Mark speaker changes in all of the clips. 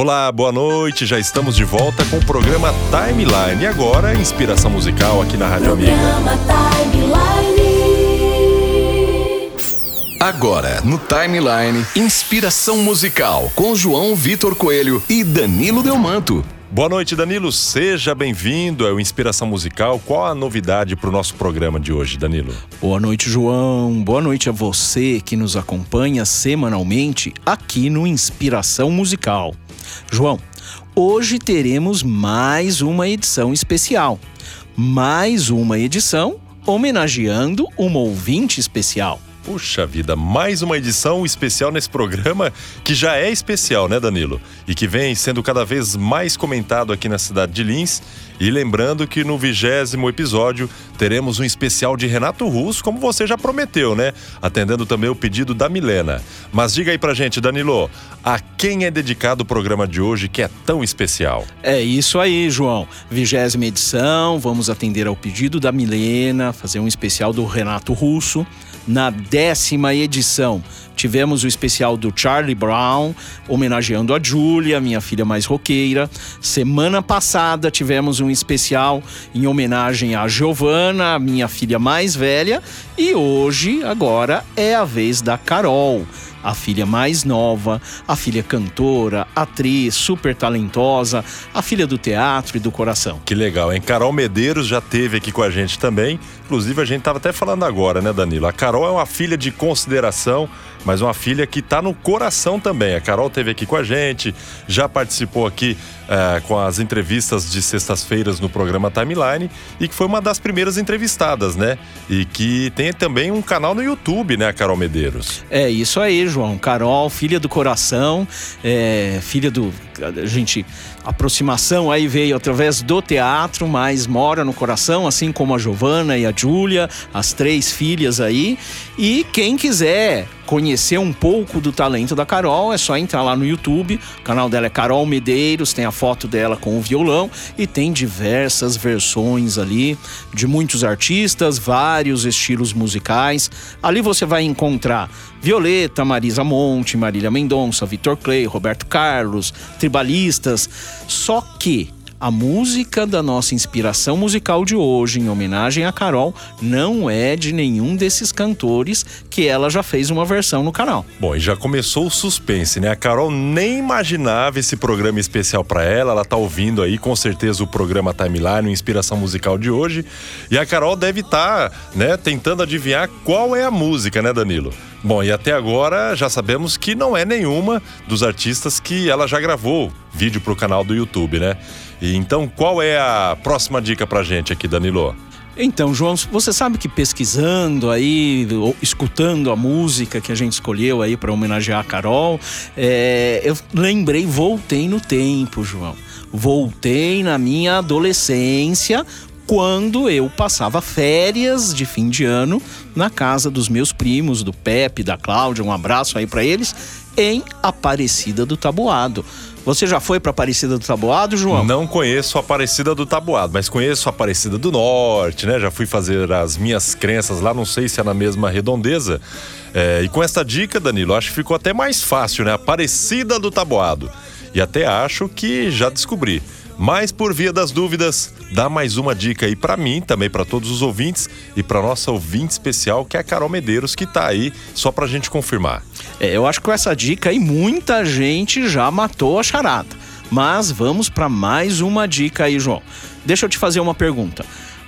Speaker 1: Olá, boa noite. Já estamos de volta com o programa Timeline. E agora, inspiração musical aqui na Rádio Amiga.
Speaker 2: Agora, no Timeline, inspiração musical com João Vitor Coelho e Danilo Delmanto.
Speaker 1: Boa noite, Danilo. Seja bem-vindo ao Inspiração Musical. Qual a novidade para o nosso programa de hoje, Danilo?
Speaker 3: Boa noite, João. Boa noite a você que nos acompanha semanalmente aqui no Inspiração Musical. João, hoje teremos mais uma edição especial. Mais uma edição homenageando uma ouvinte especial.
Speaker 1: Puxa vida, mais uma edição especial nesse programa que já é especial, né, Danilo? E que vem sendo cada vez mais comentado aqui na cidade de Lins. E lembrando que no vigésimo episódio teremos um especial de Renato Russo, como você já prometeu, né? Atendendo também o pedido da Milena. Mas diga aí pra gente, Danilo, a quem é dedicado o programa de hoje que é tão especial?
Speaker 3: É isso aí, João. Vigésima edição, vamos atender ao pedido da Milena, fazer um especial do Renato Russo na décima edição. Tivemos o especial do Charlie Brown, homenageando a Julia, minha filha mais roqueira. Semana passada tivemos um especial em homenagem a Giovanna, minha filha mais velha. E hoje, agora, é a vez da Carol a filha mais nova, a filha cantora, atriz, super talentosa, a filha do teatro e do coração.
Speaker 1: Que legal, hein? Carol Medeiros já teve aqui com a gente também. Inclusive, a gente estava até falando agora, né, Danilo? A Carol é uma filha de consideração, mas uma filha que está no coração também. A Carol teve aqui com a gente, já participou aqui é, com as entrevistas de sextas-feiras no programa Timeline e que foi uma das primeiras entrevistadas, né? E que tem também um canal no YouTube, né, Carol Medeiros?
Speaker 3: É isso aí, João. Carol, filha do coração, é, filha do. A gente. A aproximação aí veio através do teatro, mas mora no coração, assim como a Giovana e a Júlia, as três filhas aí. E quem quiser conhecer um pouco do talento da Carol, é só entrar lá no YouTube. O canal dela é Carol Medeiros, tem a foto dela com o violão e tem diversas versões ali de muitos artistas, vários estilos musicais. Ali você vai encontrar Violeta, Marisa Monte, Marília Mendonça, Vitor Clay, Roberto Carlos, tribalistas. Só que a música da nossa inspiração musical de hoje, em homenagem a Carol, não é de nenhum desses cantores que ela já fez uma versão no canal.
Speaker 1: Bom, e já começou o suspense, né? A Carol nem imaginava esse programa especial para ela. Ela tá ouvindo aí com certeza o programa Timeline, Inspiração Musical de hoje. E a Carol deve estar, tá, né, tentando adivinhar qual é a música, né, Danilo? Bom, e até agora já sabemos que não é nenhuma dos artistas que ela já gravou vídeo pro canal do YouTube, né? E então, qual é a próxima dica pra gente aqui, Danilo?
Speaker 3: Então, João, você sabe que pesquisando aí, escutando a música que a gente escolheu aí para homenagear a Carol, é, eu lembrei, voltei no tempo, João. Voltei na minha adolescência, quando eu passava férias de fim de ano na casa dos meus primos, do Pepe, da Cláudia, um abraço aí para eles, em Aparecida do Taboado. Você já foi para Aparecida do Taboado, João?
Speaker 1: Não conheço Aparecida do Taboado, mas conheço Aparecida do Norte, né? Já fui fazer as minhas crenças lá, não sei se é na mesma redondeza. É, e com essa dica, Danilo, acho que ficou até mais fácil, né? Aparecida do Taboado. E até acho que já descobri. Mas por via das dúvidas, dá mais uma dica aí para mim, também para todos os ouvintes e para nossa ouvinte especial, que é a Carol Medeiros, que tá aí só pra gente confirmar.
Speaker 3: É, eu acho que com essa dica aí muita gente já matou a charada. Mas vamos para mais uma dica aí, João. Deixa eu te fazer uma pergunta.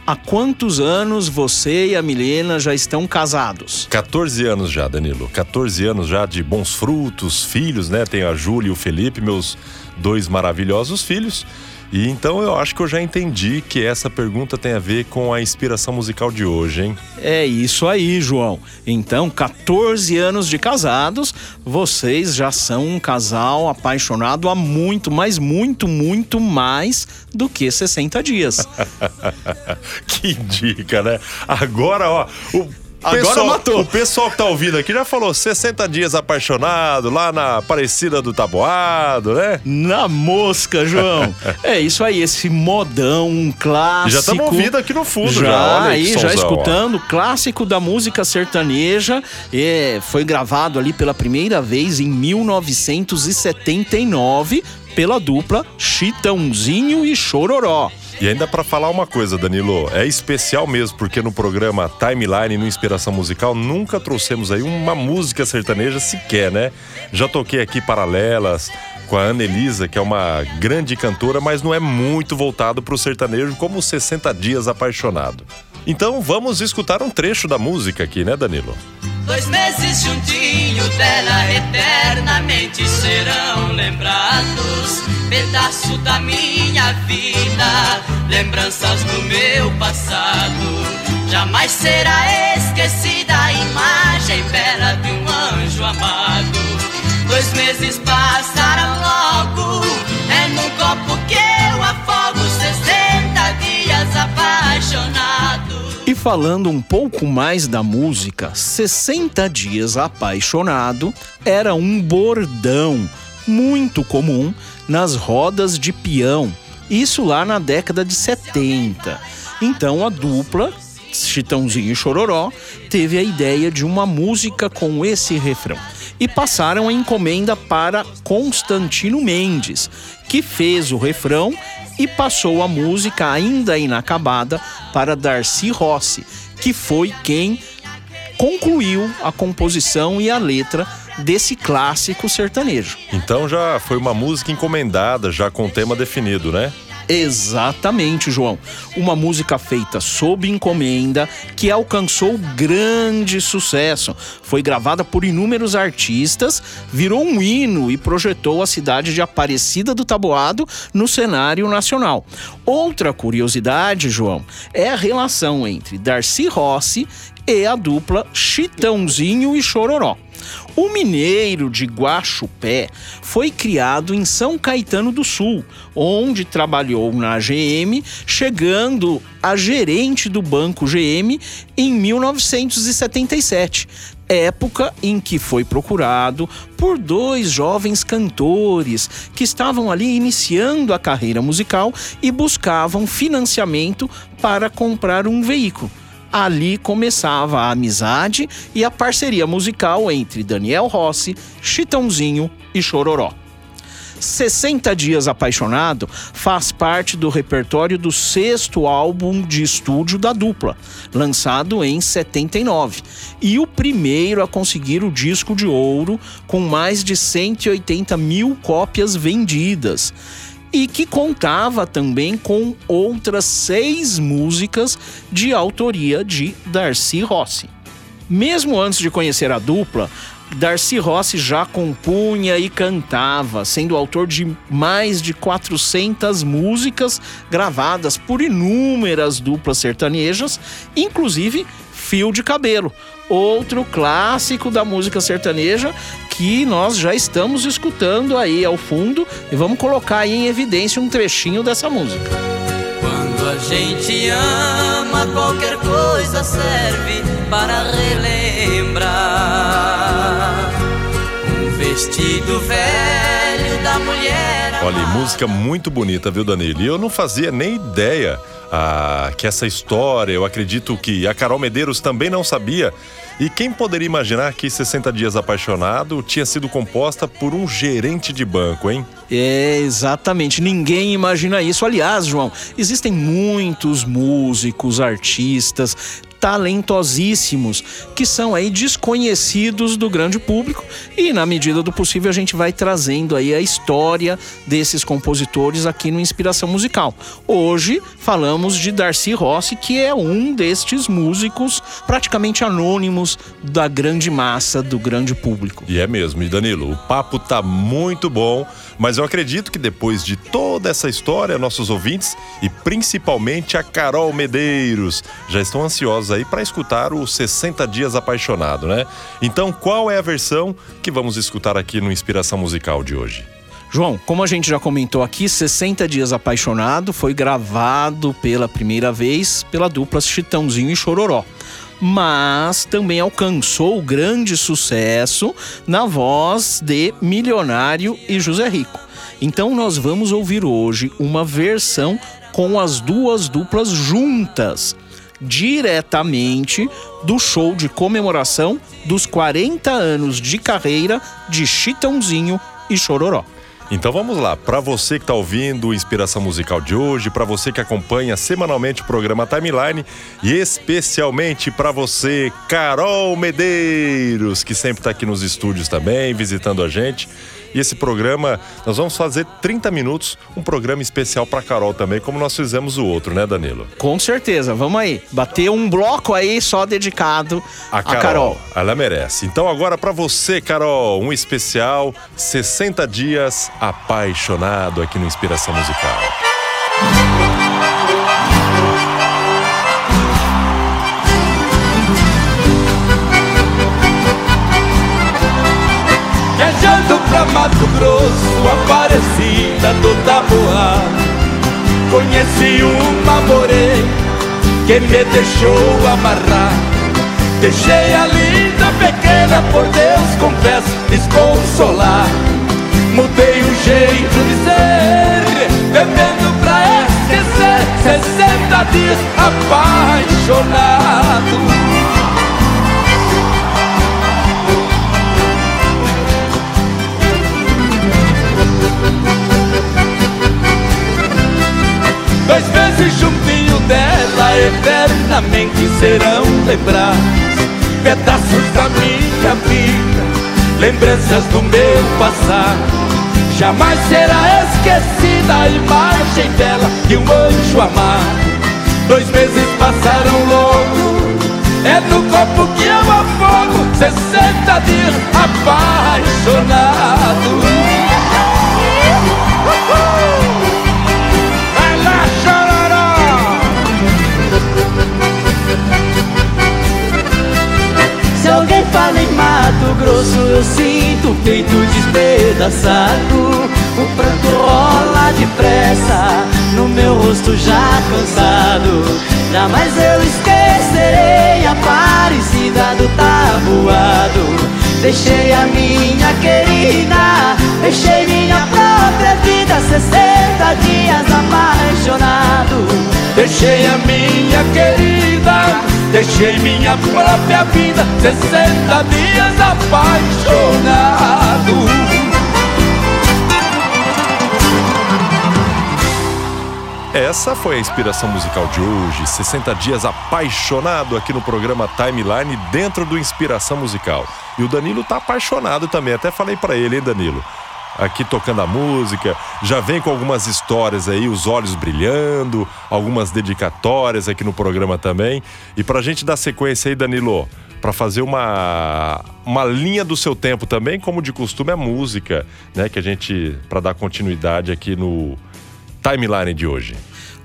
Speaker 3: Há quantos anos você e a Milena já estão casados?
Speaker 1: 14 anos já, Danilo. 14 anos já de bons frutos, filhos, né? Tenho a Júlia e o Felipe, meus dois maravilhosos filhos. E então eu acho que eu já entendi que essa pergunta tem a ver com a inspiração musical de hoje, hein?
Speaker 3: É isso aí, João. Então, 14 anos de casados, vocês já são um casal apaixonado há muito, mas muito, muito mais do que 60 dias.
Speaker 1: que dica, né? Agora, ó, o
Speaker 3: Agora
Speaker 1: pessoal,
Speaker 3: matou.
Speaker 1: O pessoal que tá ouvindo aqui já falou 60 dias apaixonado, lá na Aparecida do Taboado, né?
Speaker 3: Na mosca, João. é isso aí, esse modão, um clássico.
Speaker 1: Já estamos ouvindo aqui no fundo, já.
Speaker 3: Já, aí, já escutando, ó. clássico da música sertaneja. É, foi gravado ali pela primeira vez em 1979 pela dupla Chitãozinho e Chororó.
Speaker 1: E ainda para falar uma coisa, Danilo, é especial mesmo, porque no programa Timeline no Inspiração Musical nunca trouxemos aí uma música sertaneja sequer, né? Já toquei aqui paralelas com a Ana Elisa, que é uma grande cantora, mas não é muito voltado para o sertanejo como 60 Dias Apaixonado. Então vamos escutar um trecho da música aqui, né, Danilo?
Speaker 4: Dois meses juntinho dela eternamente serão lembrados. Pedaço da minha vida, lembranças do meu passado. Jamais será esquecida a imagem bela de um anjo amado. Dois meses passaram
Speaker 3: falando um pouco mais da música, 60 Dias Apaixonado era um bordão muito comum nas rodas de peão, isso lá na década de 70. Então a dupla, Chitãozinho e Chororó, teve a ideia de uma música com esse refrão. E passaram a encomenda para Constantino Mendes, que fez o refrão e passou a música ainda inacabada para Darcy Rossi, que foi quem concluiu a composição e a letra desse clássico sertanejo.
Speaker 1: Então já foi uma música encomendada, já com tema definido, né?
Speaker 3: Exatamente, João. Uma música feita sob encomenda que alcançou grande sucesso. Foi gravada por inúmeros artistas, virou um hino e projetou a cidade de Aparecida do Taboado no cenário nacional. Outra curiosidade, João, é a relação entre Darcy Rossi e a dupla Chitãozinho e Chororó. O Mineiro de Guaxupé foi criado em São Caetano do Sul, onde trabalhou na GM, chegando a gerente do Banco GM em 1977, época em que foi procurado por dois jovens cantores que estavam ali iniciando a carreira musical e buscavam financiamento para comprar um veículo ali começava a amizade e a parceria musical entre Daniel Rossi, Chitãozinho e Chororó. 60 Dias Apaixonado faz parte do repertório do sexto álbum de estúdio da dupla, lançado em 79, e o primeiro a conseguir o disco de ouro com mais de 180 mil cópias vendidas e que contava também com outras seis músicas de autoria de Darcy Rossi. Mesmo antes de conhecer a dupla, Darcy Rossi já compunha e cantava, sendo autor de mais de 400 músicas gravadas por inúmeras duplas sertanejas, inclusive Fio de Cabelo, outro clássico da música sertaneja que nós já estamos escutando aí ao fundo e vamos colocar aí em evidência um trechinho dessa música.
Speaker 4: Quando a gente ama, qualquer coisa serve para relembrar. Um vestido velho da mulher.
Speaker 1: Olha, música muito bonita, viu, Danilo? E eu não fazia nem ideia ah, que essa história, eu acredito que a Carol Medeiros também não sabia. E quem poderia imaginar que 60 Dias Apaixonado tinha sido composta por um gerente de banco, hein?
Speaker 3: É, exatamente. Ninguém imagina isso. Aliás, João, existem muitos músicos, artistas, talentosíssimos que são aí desconhecidos do grande público e na medida do possível a gente vai trazendo aí a história desses compositores aqui no Inspiração Musical. Hoje falamos de Darcy Rossi, que é um destes músicos praticamente anônimos da grande massa do grande público.
Speaker 1: E é mesmo, e Danilo, o papo tá muito bom, mas eu acredito que depois de toda essa história, nossos ouvintes e principalmente a Carol Medeiros já estão ansiosos aí para escutar o 60 Dias Apaixonado, né? Então, qual é a versão que vamos escutar aqui no Inspiração Musical de hoje?
Speaker 3: João, como a gente já comentou aqui, 60 Dias Apaixonado foi gravado pela primeira vez pela dupla Chitãozinho e Chororó. Mas também alcançou grande sucesso na voz de Milionário e José Rico. Então nós vamos ouvir hoje uma versão com as duas duplas juntas diretamente do show de comemoração dos 40 anos de carreira de Chitãozinho e Chororó.
Speaker 1: Então vamos lá, para você que está ouvindo Inspiração Musical de hoje, para você que acompanha semanalmente o programa Timeline e especialmente para você, Carol Medeiros, que sempre está aqui nos estúdios também, visitando a gente. E esse programa, nós vamos fazer 30 minutos, um programa especial para Carol também, como nós fizemos o outro, né, Danilo?
Speaker 3: Com certeza, vamos aí. Bater um bloco aí só dedicado
Speaker 1: a Carol. A Carol. Ela merece. Então agora para você, Carol, um especial 60 dias apaixonado aqui no Inspiração Musical.
Speaker 5: Pra Mato Grosso, Aparecida do Taboá Conheci uma morena que me deixou amarrar. Deixei a linda pequena, por Deus confesso, desconsolar. Mudei o jeito de ser, bebendo pra esquecer 60 dias apaixonado Dois meses juntinho dela eternamente serão lembrados. Pedaços da minha vida, lembranças do meu passado. Jamais será esquecida a imagem dela de um anjo amado. Dois meses passaram logo, é no corpo que eu afogo Sessenta dias apaixonado
Speaker 4: alguém fala em Mato Grosso, eu sinto o peito despedaçado. O pranto rola depressa, no meu rosto já cansado. Jamais eu esquecerei a parecida do tabuado. Deixei a minha querida, deixei minha própria vida, 60 dias apaixonado.
Speaker 5: Deixei a minha querida Deixei minha própria vida 60 dias apaixonado
Speaker 1: Essa foi a inspiração musical de hoje, 60 dias apaixonado aqui no programa Timeline dentro do Inspiração Musical. E o Danilo tá apaixonado também, até falei para ele, hein, Danilo? Aqui tocando a música, já vem com algumas histórias aí, os olhos brilhando, algumas dedicatórias aqui no programa também. E pra gente dar sequência aí, Danilo, para fazer uma, uma linha do seu tempo também, como de costume a música, né, que a gente para dar continuidade aqui no timeline de hoje.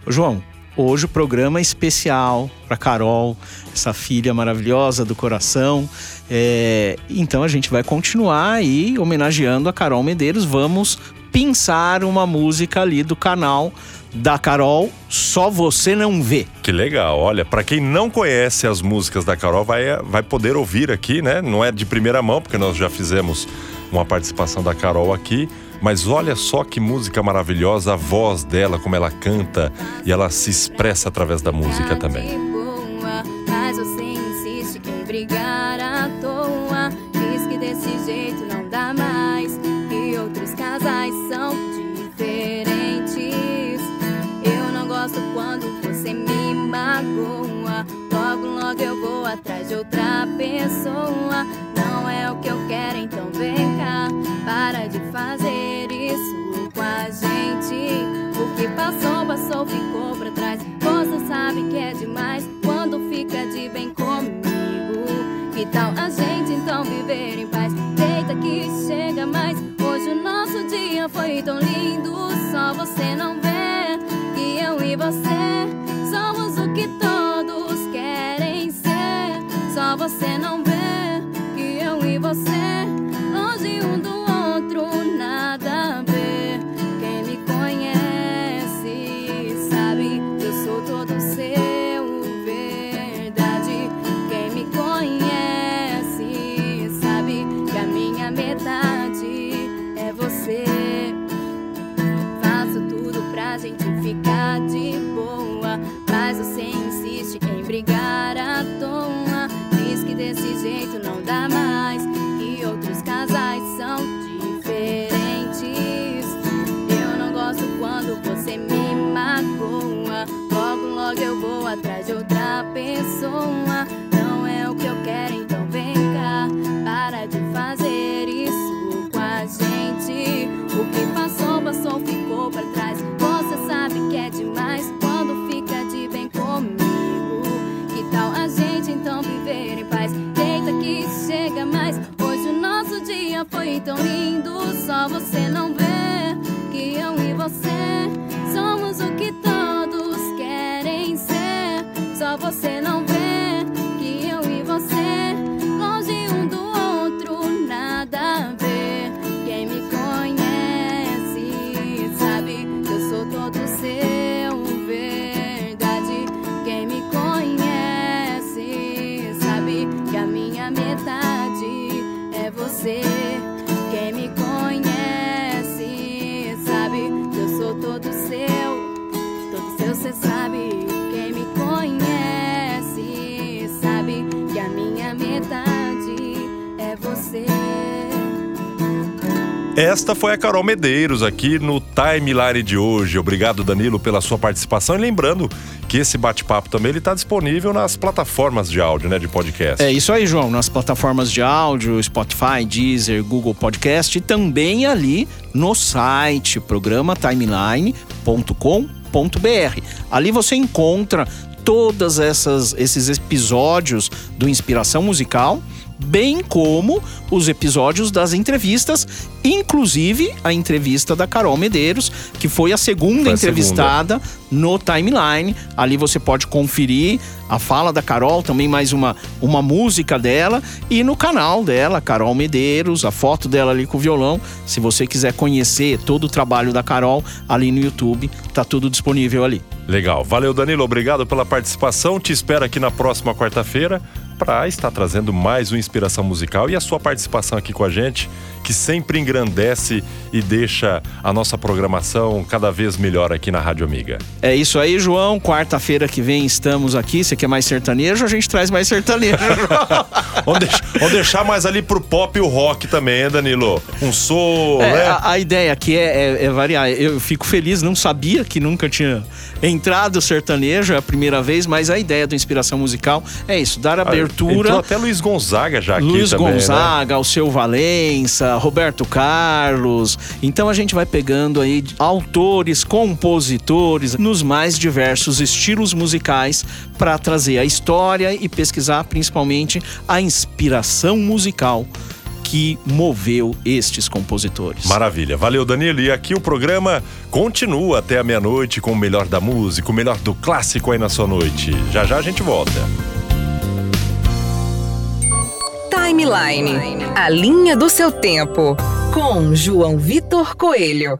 Speaker 3: João, hoje o programa é especial para Carol, essa filha maravilhosa do coração. É, então a gente vai continuar aí homenageando a Carol Medeiros. Vamos pensar uma música ali do canal da Carol, só você não vê.
Speaker 1: Que legal. Olha, para quem não conhece as músicas da Carol, vai, vai poder ouvir aqui, né? Não é de primeira mão, porque nós já fizemos uma participação da Carol aqui. Mas olha só que música maravilhosa, a voz dela, como ela canta e ela se expressa através da música também.
Speaker 6: Mas você insiste brigar você não vê. Que eu e você somos o que todos não dá mais, você não vê que eu e você somos o que todos querem ser. Só você não todo seu cê sabe. Quem me conhece sabe que a minha metade é você.
Speaker 1: Esta foi a Carol Medeiros aqui no Timeline de hoje. Obrigado, Danilo, pela sua participação. E lembrando que esse bate-papo também está disponível nas plataformas de áudio, né, de podcast.
Speaker 3: É isso aí, João. Nas plataformas de áudio, Spotify, Deezer, Google Podcast e também ali no site programa timeline.com.br. Ali você encontra todas esses episódios do Inspiração Musical bem como os episódios das entrevistas, inclusive a entrevista da Carol Medeiros, que foi a segunda
Speaker 1: Foi a
Speaker 3: entrevistada no timeline. Ali você pode conferir a fala da Carol, também mais uma, uma música dela, e no canal dela, Carol Medeiros, a foto dela ali com o violão. Se você quiser conhecer todo o trabalho da Carol, ali no YouTube, tá tudo disponível ali.
Speaker 1: Legal. Valeu, Danilo. Obrigado pela participação. Te espero aqui na próxima quarta-feira para estar trazendo mais uma inspiração musical. E a sua participação aqui com a gente, que sempre engrandece e deixa a nossa programação cada vez melhor aqui na Rádio Amiga.
Speaker 3: É isso aí, João. Quarta-feira que vem estamos aqui. Você quer mais sertanejo? A gente traz mais sertanejo.
Speaker 1: vamos, deixar, vamos, deixar, mais ali pro pop e o rock também, hein, Danilo? Um som,
Speaker 3: é,
Speaker 1: né?
Speaker 3: A, a, ideia aqui é, é, é, variar. Eu fico feliz, não sabia que nunca tinha entrado sertanejo, é a primeira vez, mas a ideia do Inspiração Musical é isso, dar abertura.
Speaker 1: Entrou até Luiz Gonzaga já aqui
Speaker 3: Luiz
Speaker 1: também,
Speaker 3: Gonzaga,
Speaker 1: né?
Speaker 3: o seu Valença, Roberto Carlos. Então a gente vai pegando aí autores, compositores nos mais diversos estilos musicais para trazer a história e pesquisar principalmente a inspiração musical que moveu estes compositores.
Speaker 1: Maravilha. Valeu, Danilo. E aqui o programa continua até a meia-noite com o melhor da música, o melhor do clássico aí na sua noite. Já já a gente volta.
Speaker 7: Timeline, a linha do seu tempo, com João Vitor Coelho.